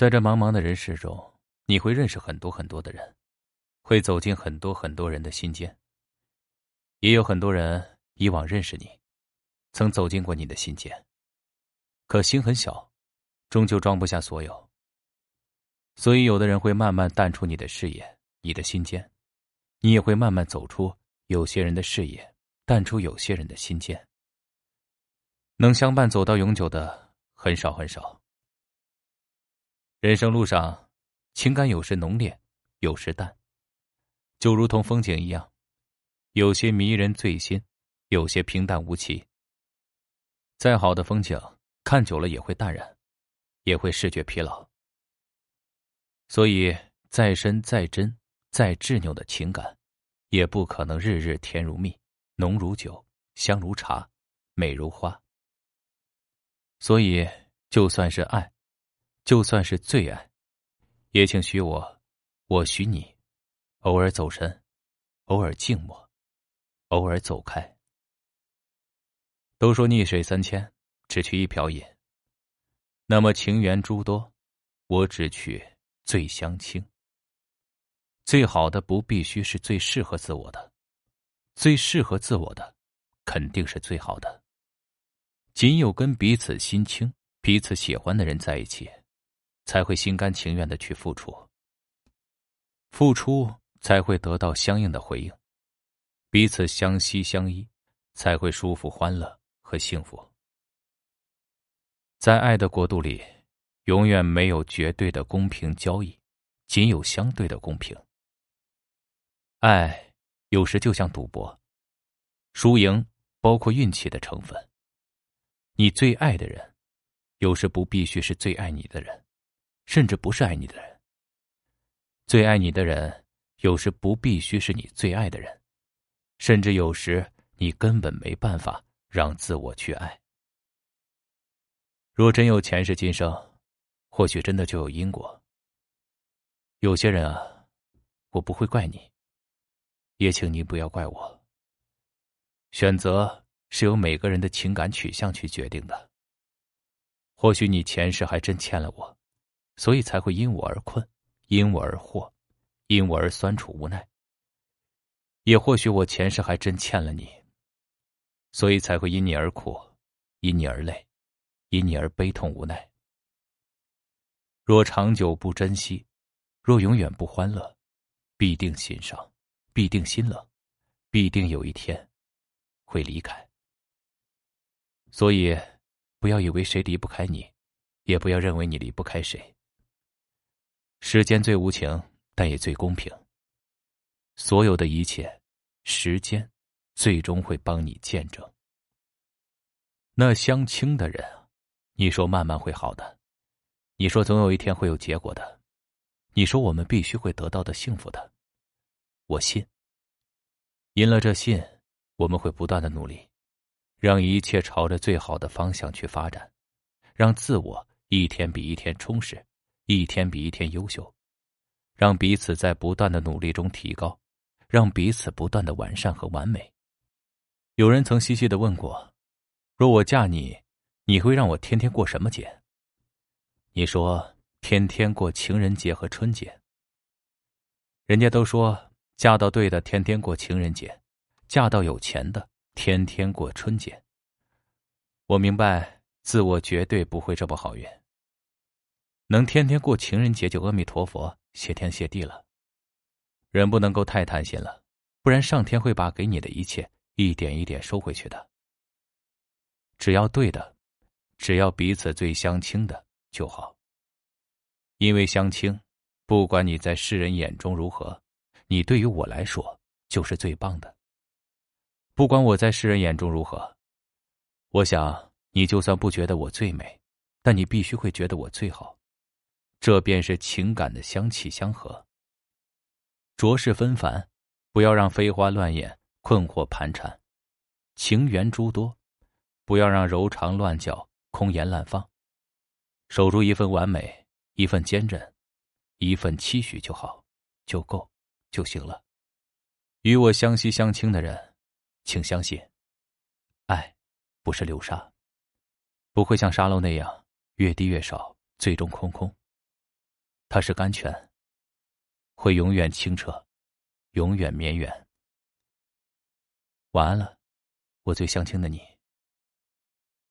在这茫茫的人世中，你会认识很多很多的人，会走进很多很多人的心间。也有很多人以往认识你，曾走进过你的心间。可心很小，终究装不下所有。所以，有的人会慢慢淡出你的视野、你的心间，你也会慢慢走出有些人的视野，淡出有些人的心间。能相伴走到永久的很少很少。人生路上，情感有时浓烈，有时淡，就如同风景一样，有些迷人醉心，有些平淡无奇。再好的风景，看久了也会淡然，也会视觉疲劳。所以，再深、再真、再执拗的情感，也不可能日日甜如蜜、浓如酒、香如茶、美如花。所以，就算是爱。就算是最爱，也请许我，我许你，偶尔走神，偶尔静默，偶尔走开。都说逆水三千，只取一瓢饮。那么情缘诸多，我只取最相亲。最好的不必须是最适合自我的，最适合自我的，肯定是最好的。仅有跟彼此心清、彼此喜欢的人在一起。才会心甘情愿的去付出，付出才会得到相应的回应，彼此相惜相依，才会舒服、欢乐和幸福。在爱的国度里，永远没有绝对的公平交易，仅有相对的公平。爱有时就像赌博，输赢包括运气的成分。你最爱的人，有时不必须是最爱你的人。甚至不是爱你的人。最爱你的人，有时不必须是你最爱的人，甚至有时你根本没办法让自我去爱。若真有前世今生，或许真的就有因果。有些人啊，我不会怪你，也请你不要怪我。选择是由每个人的情感取向去决定的。或许你前世还真欠了我。所以才会因我而困，因我而惑，因我而酸楚无奈。也或许我前世还真欠了你，所以才会因你而苦，因你而累，因你而悲痛无奈。若长久不珍惜，若永远不欢乐，必定心伤，必定心冷，必定有一天会离开。所以，不要以为谁离不开你，也不要认为你离不开谁。时间最无情，但也最公平。所有的一切，时间最终会帮你见证。那相亲的人，你说慢慢会好的，你说总有一天会有结果的，你说我们必须会得到的幸福的，我信。因了这信，我们会不断的努力，让一切朝着最好的方向去发展，让自我一天比一天充实。一天比一天优秀，让彼此在不断的努力中提高，让彼此不断的完善和完美。有人曾细细的问过：“若我嫁你，你会让我天天过什么节？”你说：“天天过情人节和春节。”人家都说：“嫁到对的，天天过情人节；嫁到有钱的，天天过春节。”我明白，自我绝对不会这么好运。能天天过情人节，就阿弥陀佛，谢天谢地了。人不能够太贪心了，不然上天会把给你的一切一点一点收回去的。只要对的，只要彼此最相亲的就好。因为相亲，不管你在世人眼中如何，你对于我来说就是最棒的。不管我在世人眼中如何，我想你就算不觉得我最美，但你必须会觉得我最好。这便是情感的相契相合。浊世纷繁，不要让飞花乱眼困惑盘缠；情缘诸多，不要让柔肠乱搅空言滥放。守住一份完美，一份坚韧，一份期许就好，就够，就行了。与我相惜相亲的人，请相信，爱不是流沙，不会像沙漏那样越滴越少，最终空空。它是甘泉，会永远清澈，永远绵远。晚安了，我最相亲的你。